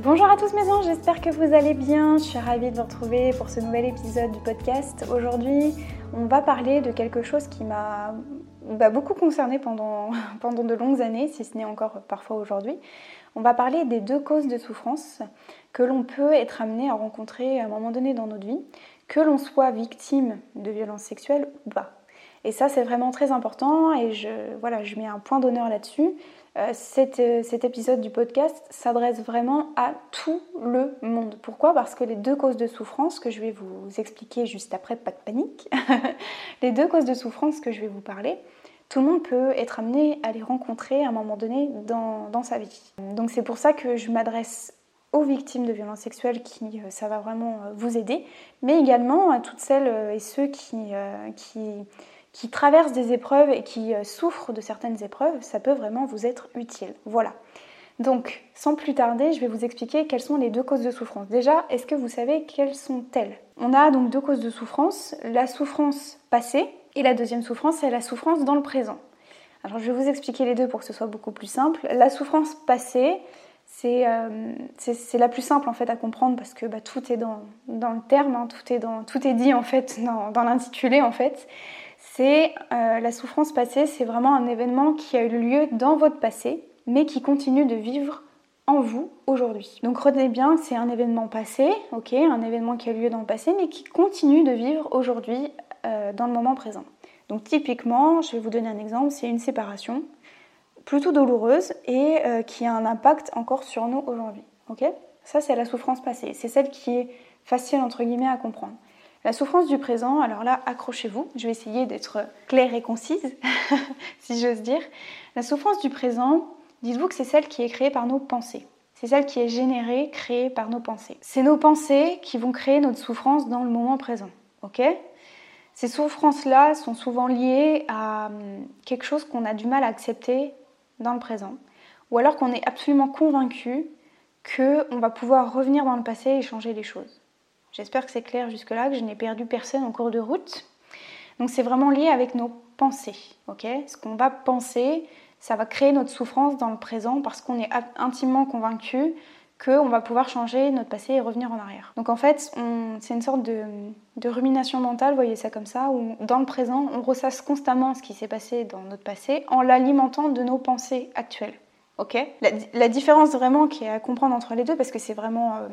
Bonjour à tous mes anges, j'espère que vous allez bien. Je suis ravie de vous retrouver pour ce nouvel épisode du podcast. Aujourd'hui, on va parler de quelque chose qui m'a beaucoup concerné pendant, pendant de longues années, si ce n'est encore parfois aujourd'hui. On va parler des deux causes de souffrance que l'on peut être amené à rencontrer à un moment donné dans notre vie, que l'on soit victime de violences sexuelles ou pas. Et ça, c'est vraiment très important et je, voilà, je mets un point d'honneur là-dessus. Euh, euh, cet, épisode du podcast s'adresse vraiment à tout le monde. Pourquoi? Parce que les deux causes de souffrance que je vais vous expliquer juste après, pas de panique, les deux causes de souffrance que je vais vous parler, tout le monde peut être amené à les rencontrer à un moment donné dans, dans sa vie. Donc c'est pour ça que je m'adresse aux victimes de violences sexuelles qui euh, ça va vraiment vous aider, mais également à toutes celles et ceux qui, qui qui traversent des épreuves et qui euh, souffrent de certaines épreuves, ça peut vraiment vous être utile. Voilà. Donc, sans plus tarder, je vais vous expliquer quelles sont les deux causes de souffrance. Déjà, est-ce que vous savez quelles sont-elles? On a donc deux causes de souffrance, la souffrance passée et la deuxième souffrance, c'est la souffrance dans le présent. Alors, je vais vous expliquer les deux pour que ce soit beaucoup plus simple. La souffrance passée, c'est euh, la plus simple en fait à comprendre parce que bah, tout est dans, dans le terme, hein, tout, est dans, tout est dit en fait dans, dans l'intitulé en fait c'est euh, la souffrance passée, c'est vraiment un événement qui a eu lieu dans votre passé, mais qui continue de vivre en vous aujourd'hui. Donc retenez bien, c'est un événement passé, ok, un événement qui a eu lieu dans le passé, mais qui continue de vivre aujourd'hui euh, dans le moment présent. Donc typiquement, je vais vous donner un exemple, c'est une séparation plutôt douloureuse et euh, qui a un impact encore sur nous aujourd'hui. Ok? Ça c'est la souffrance passée, c'est celle qui est facile entre guillemets à comprendre. La souffrance du présent, alors là, accrochez-vous, je vais essayer d'être claire et concise, si j'ose dire. La souffrance du présent, dites-vous que c'est celle qui est créée par nos pensées. C'est celle qui est générée, créée par nos pensées. C'est nos pensées qui vont créer notre souffrance dans le moment présent. Ok? Ces souffrances-là sont souvent liées à hum, quelque chose qu'on a du mal à accepter dans le présent. Ou alors qu'on est absolument convaincu qu'on va pouvoir revenir dans le passé et changer les choses. J'espère que c'est clair jusque-là, que je n'ai perdu personne en cours de route. Donc c'est vraiment lié avec nos pensées. ok? Ce qu'on va penser, ça va créer notre souffrance dans le présent parce qu'on est intimement convaincu qu'on va pouvoir changer notre passé et revenir en arrière. Donc en fait, c'est une sorte de, rumination mentale, voyez ça comme ça, où dans le présent, on ressasse constamment ce qui s'est passé dans notre passé en l'alimentant de nos pensées actuelles. Ok? La, différence vraiment qui est à comprendre entre les deux, parce que c'est vraiment euh,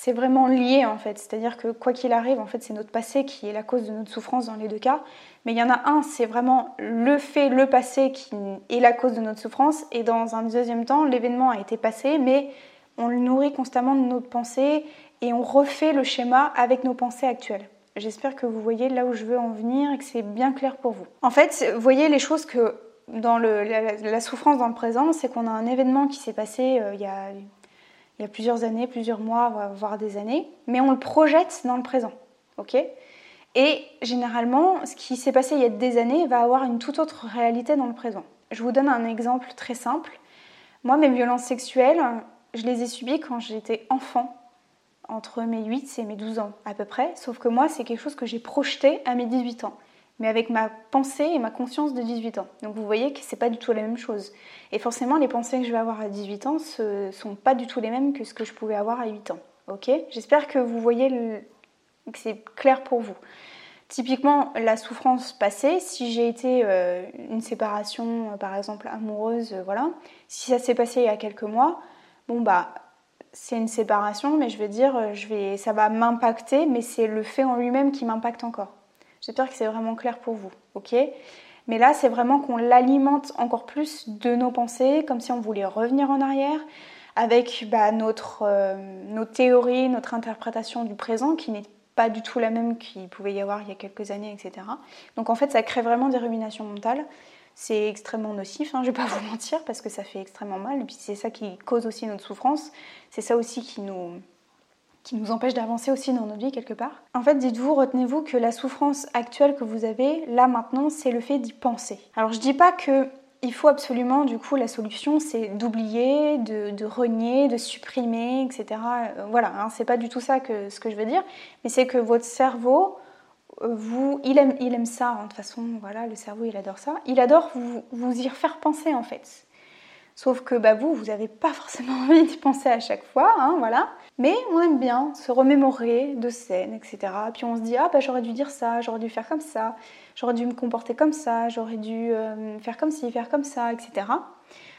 c'est vraiment lié en fait. C'est-à-dire que quoi qu'il arrive, en fait, c'est notre passé qui est la cause de notre souffrance dans les deux cas. Mais il y en a un, c'est vraiment le fait, le passé qui est la cause de notre souffrance. Et dans un deuxième temps, l'événement a été passé, mais on le nourrit constamment de notre pensée et on refait le schéma avec nos pensées actuelles. J'espère que vous voyez là où je veux en venir et que c'est bien clair pour vous. En fait, voyez les choses que dans la, souffrance dans le présent, c'est qu'on a un événement qui s'est passé euh, il y a il y a plusieurs années, plusieurs mois, voire des années, mais on le projette dans le présent. ok? Et généralement, ce qui s'est passé il y a des années va avoir une toute autre réalité dans le présent. Je vous donne un exemple très simple. Moi, mes violences sexuelles, je les ai subies quand j'étais enfant, entre mes 8 et mes 12 ans à peu près, sauf que moi, c'est quelque chose que j'ai projeté à mes 18 ans mais avec ma pensée et ma conscience de 18 ans. Donc vous voyez que c'est pas du tout la même chose. Et forcément, les pensées que je vais avoir à 18 ans ne sont pas du tout les mêmes que ce que je pouvais avoir à 8 ans. Ok? J'espère que vous voyez que c'est clair pour vous. Typiquement, la souffrance passée, si j'ai été euh, une séparation, euh, par exemple amoureuse, euh, voilà, si ça s'est passé il y a quelques mois, bon bah c'est une séparation, mais je veux dire, je vais, ça va m'impacter, mais c'est le fait en lui-même qui m'impacte encore. J'espère que c'est vraiment clair pour vous, ok? Mais là, c'est vraiment qu'on l'alimente encore plus de nos pensées, comme si on voulait revenir en arrière, avec bah, notre, euh, nos théories, notre interprétation du présent, qui n'est pas du tout la même qu'il pouvait y avoir il y a quelques années, etc. Donc en fait, ça crée vraiment des ruminations mentales. C'est extrêmement nocif, hein, je ne vais pas vous mentir, parce que ça fait extrêmement mal. Et puis c'est ça qui cause aussi notre souffrance. C'est ça aussi qui nous, qui nous empêche d'avancer aussi dans notre vie quelque part. En fait, dites-vous, retenez-vous que la souffrance actuelle que vous avez, là maintenant, c'est le fait d'y penser. Alors je dis pas que il faut absolument, du coup, la solution, c'est d'oublier, de, renier, de supprimer, etc. Euh, voilà, hein, c'est pas du tout ça que ce que je veux dire, mais c'est que votre cerveau, euh, vous, il aime, il aime ça. Hein, de toute façon, voilà, le cerveau, il adore ça. Il adore vous, vous y refaire penser, en fait. Sauf que bah, vous, vous n'avez pas forcément envie d'y penser à chaque fois, hein, voilà. Mais on aime bien se remémorer de scènes, etc. Puis on se dit, ah bah j'aurais dû dire ça, j'aurais dû faire comme ça, j'aurais dû me comporter comme ça, j'aurais dû euh, faire comme ci, faire comme ça, etc.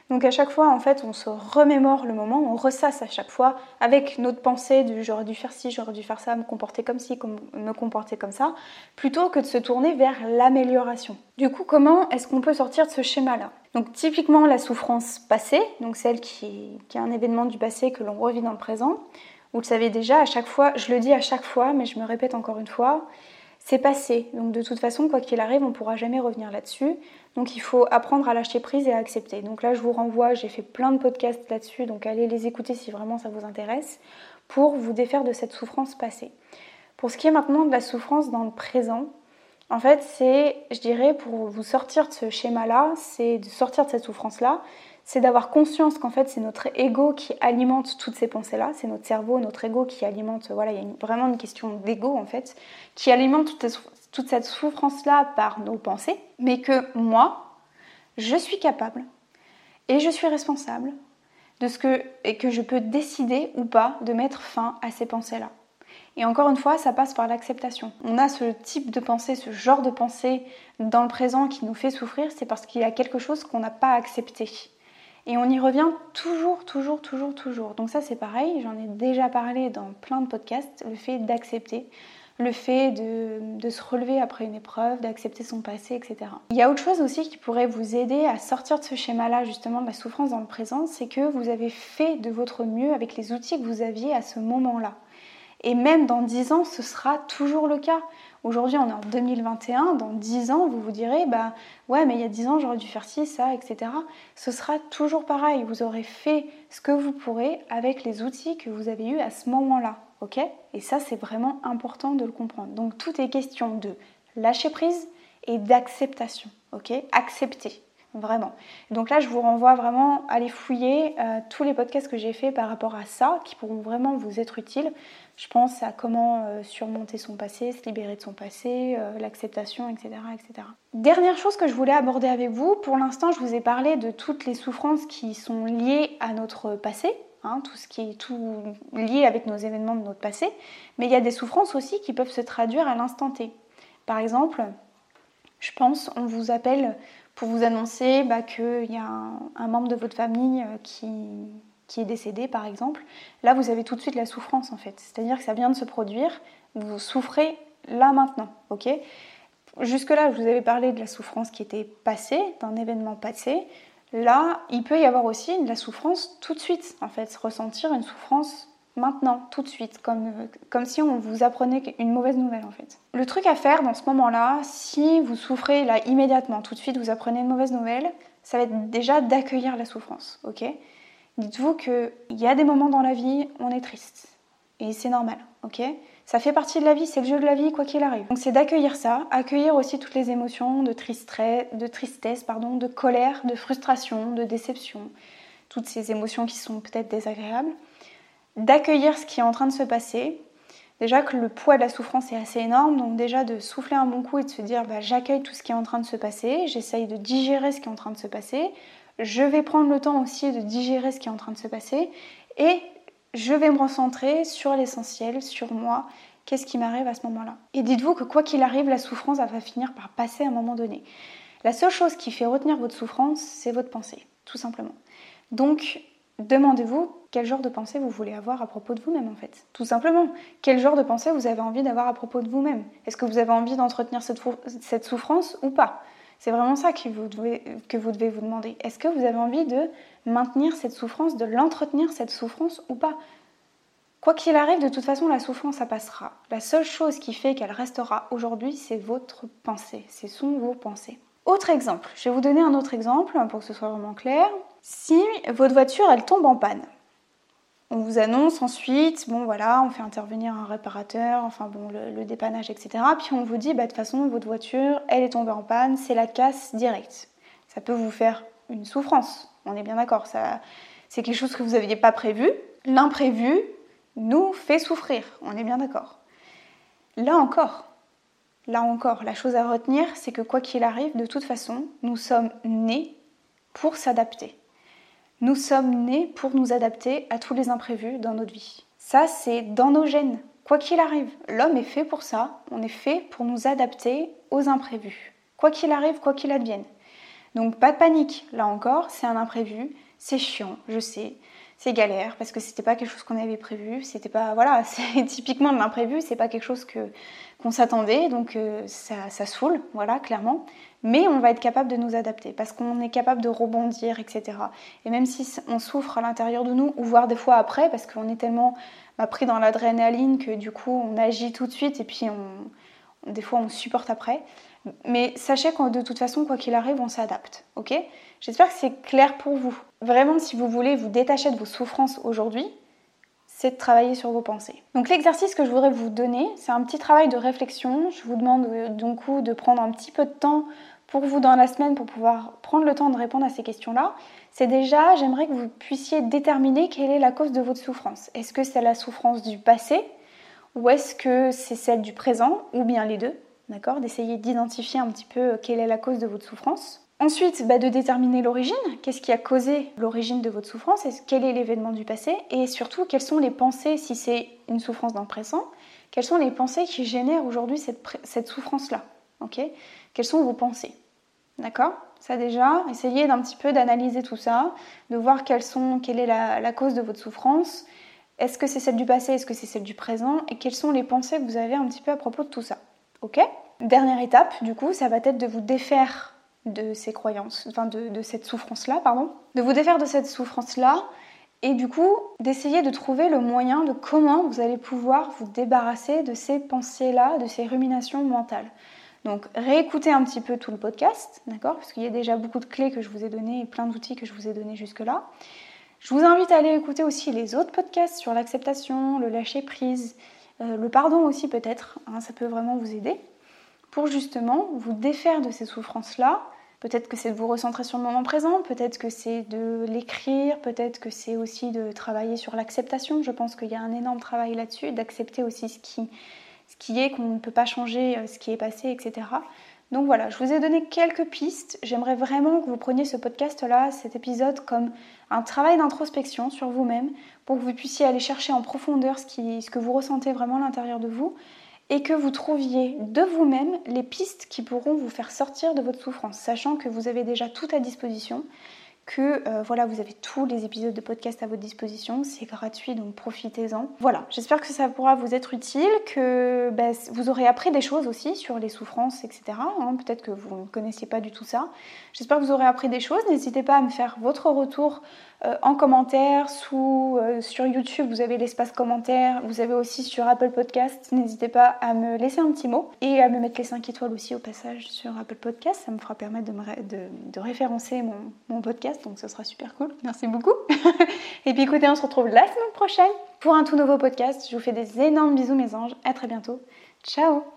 Donc à chaque fois, en fait, on se remémore le moment, on ressasse à chaque fois avec notre pensée du j'aurais dû faire ci, j'aurais dû faire ça, me comporter comme ci, me comporter comme ça, plutôt que de se tourner vers l'amélioration. Du coup, comment est-ce qu'on peut sortir de ce schéma-là? Donc typiquement la souffrance passée, donc celle qui, qui est un événement du passé que l'on revit dans le présent. Vous le savez déjà, à chaque fois, je le dis à chaque fois, mais je me répète encore une fois, c'est passé. Donc de toute façon, quoi qu'il arrive, on ne pourra jamais revenir là-dessus. Donc il faut apprendre à lâcher prise et à accepter. Donc là, je vous renvoie, j'ai fait plein de podcasts là-dessus, donc allez les écouter si vraiment ça vous intéresse, pour vous défaire de cette souffrance passée. Pour ce qui est maintenant de la souffrance dans le présent, en fait, c'est, je dirais, pour vous sortir de ce schéma-là, c'est de sortir de cette souffrance-là, c'est d'avoir conscience qu'en fait c'est notre ego qui alimente toutes ces pensées-là, c'est notre cerveau, notre ego qui alimente, voilà, il y a vraiment une question d'ego en fait, qui alimente toute, cette souffrance-là par nos pensées, mais que moi, je suis capable et je suis responsable de ce que, et que je peux décider ou pas de mettre fin à ces pensées-là. Et encore une fois, ça passe par l'acceptation. On a ce type de pensée, ce genre de pensée dans le présent qui nous fait souffrir, c'est parce qu'il y a quelque chose qu'on n'a pas accepté. Et on y revient toujours, toujours, toujours, toujours. Donc ça c'est pareil, j'en ai déjà parlé dans plein de podcasts, le fait d'accepter, le fait de, se relever après une épreuve, d'accepter son passé, etc. Il y a autre chose aussi qui pourrait vous aider à sortir de ce schéma-là, justement, de la souffrance dans le présent, c'est que vous avez fait de votre mieux avec les outils que vous aviez à ce moment-là. Et même dans 10 ans, ce sera toujours le cas. Aujourd'hui, on est en 2021, dans 10 ans, vous vous direz, bah ouais, mais il y a 10 ans, j'aurais dû faire ci, ça, etc. Ce sera toujours pareil. Vous aurez fait ce que vous pourrez avec les outils que vous avez eus à ce moment-là. Ok? Et ça, c'est vraiment important de le comprendre. Donc, tout est question de lâcher prise et d'acceptation. Ok? Accepter. Vraiment. Donc là, je vous renvoie vraiment à aller fouiller euh, tous les podcasts que j'ai fait par rapport à ça, qui pourront vraiment vous être utiles. Je pense à comment euh, surmonter son passé, se libérer de son passé, euh, l'acceptation, etc., etc. Dernière chose que je voulais aborder avec vous, pour l'instant, je vous ai parlé de toutes les souffrances qui sont liées à notre passé, hein, tout ce qui est tout lié avec nos événements de notre passé, mais il y a des souffrances aussi qui peuvent se traduire à l'instant T. Par exemple, je pense, on vous appelle pour vous annoncer bah, qu'il y a un, membre de votre famille euh, qui, est décédé, par exemple. Là, vous avez tout de suite la souffrance, en fait. C'est-à-dire que ça vient de se produire, vous souffrez là maintenant, ok? Jusque-là, je vous avais parlé de la souffrance qui était passée, d'un événement passé. Là, il peut y avoir aussi de la souffrance tout de suite, en fait, ressentir une souffrance maintenant, tout de suite, comme, comme si on vous apprenait une mauvaise nouvelle en fait. Le truc à faire dans ce moment-là, si vous souffrez là immédiatement, tout de suite vous apprenez une mauvaise nouvelle, ça va être déjà d'accueillir la souffrance, ok? Dites-vous qu'il y a des moments dans la vie où on est triste. Et c'est normal, ok? Ça fait partie de la vie, c'est le jeu de la vie, quoi qu'il arrive. Donc c'est d'accueillir ça, accueillir aussi toutes les émotions de, tristesse, de tristesse, pardon, de colère, de frustration, de déception, toutes ces émotions qui sont peut-être désagréables d'accueillir ce qui est en train de se passer. Déjà que le poids de la souffrance est assez énorme, donc déjà de souffler un bon coup et de se dire bah, j'accueille tout ce qui est en train de se passer, j'essaye de digérer ce qui est en train de se passer, je vais prendre le temps aussi de digérer ce qui est en train de se passer et je vais me recentrer sur l'essentiel, sur moi, qu'est-ce qui m'arrive à ce moment-là? Et dites-vous que quoi qu'il arrive, la souffrance va finir par passer à un moment donné. La seule chose qui fait retenir votre souffrance, c'est votre pensée, tout simplement. Donc demandez-vous quel genre de pensée vous voulez avoir à propos de vous-même en fait. Tout simplement, quel genre de pensée vous avez envie d'avoir à propos de vous-même? Est-ce que vous avez envie d'entretenir cette, souffrance ou pas? C'est vraiment ça que vous, devez, que vous devez vous demander. Est-ce que vous avez envie de maintenir cette souffrance, de l'entretenir cette souffrance ou pas? Quoi qu'il arrive, de toute façon, la souffrance, ça passera. La seule chose qui fait qu'elle restera aujourd'hui, c'est votre pensée. Ce sont vos pensées. Autre exemple, je vais vous donner un autre exemple pour que ce soit vraiment clair. Si votre voiture elle tombe en panne, on vous annonce ensuite, bon voilà, on fait intervenir un réparateur, enfin bon, le, dépannage, etc. Puis on vous dit, bah, de toute façon, votre voiture, elle est tombée en panne, c'est la casse directe. Ça peut vous faire une souffrance, on est bien d'accord. Ça, c'est quelque chose que vous n'aviez pas prévu. L'imprévu nous fait souffrir, on est bien d'accord. Là encore, là encore, la chose à retenir, c'est que quoi qu'il arrive, de toute façon, nous sommes nés pour s'adapter. Nous sommes nés pour nous adapter à tous les imprévus dans notre vie. Ça, c'est dans nos gènes. Quoi qu'il arrive, l'homme est fait pour ça. On est fait pour nous adapter aux imprévus. Quoi qu'il arrive, quoi qu'il advienne. Donc pas de panique. Là encore, c'est un imprévu. C'est chiant, je sais. C'est galère parce que c'était pas quelque chose qu'on avait prévu. C'était pas voilà, c'est typiquement de l'imprévu. C'est pas quelque chose que qu'on s'attendait. Donc euh, ça, ça saoule, voilà, clairement mais on va être capable de nous adapter parce qu'on est capable de rebondir, etc. Et même si on souffre à l'intérieur de nous, ou voire des fois après, parce qu'on est tellement bah, pris dans l'adrénaline que du coup on agit tout de suite et puis on, des fois on supporte après. Mais sachez que de toute façon, quoi qu'il arrive, on s'adapte, ok? J'espère que c'est clair pour vous. Vraiment, si vous voulez vous détacher de vos souffrances aujourd'hui, c'est de travailler sur vos pensées. Donc l'exercice que je voudrais vous donner, c'est un petit travail de réflexion. Je vous demande euh, donc de prendre un petit peu de temps pour vous dans la semaine pour pouvoir prendre le temps de répondre à ces questions-là. C'est déjà, j'aimerais que vous puissiez déterminer quelle est la cause de votre souffrance. Est-ce que c'est la souffrance du passé ou est-ce que c'est celle du présent ou bien les deux D'accord? D'essayer d'identifier un petit peu euh, quelle est la cause de votre souffrance. Ensuite, bah, de déterminer l'origine. Qu'est-ce qui a causé l'origine de votre souffrance Quel est l'événement du passé? Et surtout, quelles sont les pensées, si c'est une souffrance dans le présent, quelles sont les pensées qui génèrent aujourd'hui cette, souffrance-là? Ok? Quelles sont vos pensées? D'accord? Ça déjà, essayez d'un petit peu d'analyser tout ça, de voir sont, quelle est la, la cause de votre souffrance. Est-ce que c'est celle du passé? Est-ce que c'est celle du présent? Et quelles sont les pensées que vous avez un petit peu à propos de tout ça? Ok? Dernière étape, du coup, ça va être de vous défaire de ces croyances, enfin de, cette souffrance-là, pardon, de vous défaire de cette souffrance-là et du coup d'essayer de trouver le moyen de comment vous allez pouvoir vous débarrasser de ces pensées-là, de ces ruminations mentales. Donc réécoutez un petit peu tout le podcast, d'accord Parce qu'il y a déjà beaucoup de clés que je vous ai données et plein d'outils que je vous ai donnés jusque-là. Je vous invite à aller écouter aussi les autres podcasts sur l'acceptation, le lâcher-prise, euh, le pardon aussi peut-être, hein, ça peut vraiment vous aider pour justement vous défaire de ces souffrances-là. Peut-être que c'est de vous recentrer sur le moment présent, peut-être que c'est de l'écrire, peut-être que c'est aussi de travailler sur l'acceptation. Je pense qu'il y a un énorme travail là-dessus, d'accepter aussi ce qui, ce qui est, qu'on ne peut pas changer euh, ce qui est passé, etc. Donc voilà, je vous ai donné quelques pistes. J'aimerais vraiment que vous preniez ce podcast-là, cet épisode, comme un travail d'introspection sur vous-même, pour que vous puissiez aller chercher en profondeur ce, qui, ce que vous ressentez vraiment à l'intérieur de vous, et que vous trouviez de vous-même les pistes qui pourront vous faire sortir de votre souffrance, sachant que vous avez déjà tout à disposition, que euh, voilà, vous avez tous les épisodes de podcast à votre disposition, c'est gratuit donc profitez-en. Voilà, j'espère que ça pourra vous être utile, que bah, vous aurez appris des choses aussi sur les souffrances, etc. Hein. Peut-être que vous ne connaissiez pas du tout ça. J'espère que vous aurez appris des choses. N'hésitez pas à me faire votre retour euh, en commentaire, sous, euh, sur YouTube, vous avez l'espace commentaire, vous avez aussi sur Apple Podcast. N'hésitez pas à me laisser un petit mot et à me mettre les 5 étoiles aussi au passage sur Apple Podcast. Ça me fera permettre de, référencer mon, mon, donc ce sera super cool. Merci beaucoup. et puis écoutez, on se retrouve la semaine prochaine pour un tout nouveau podcast. Je vous fais des énormes bisous mes anges. À très bientôt. Ciao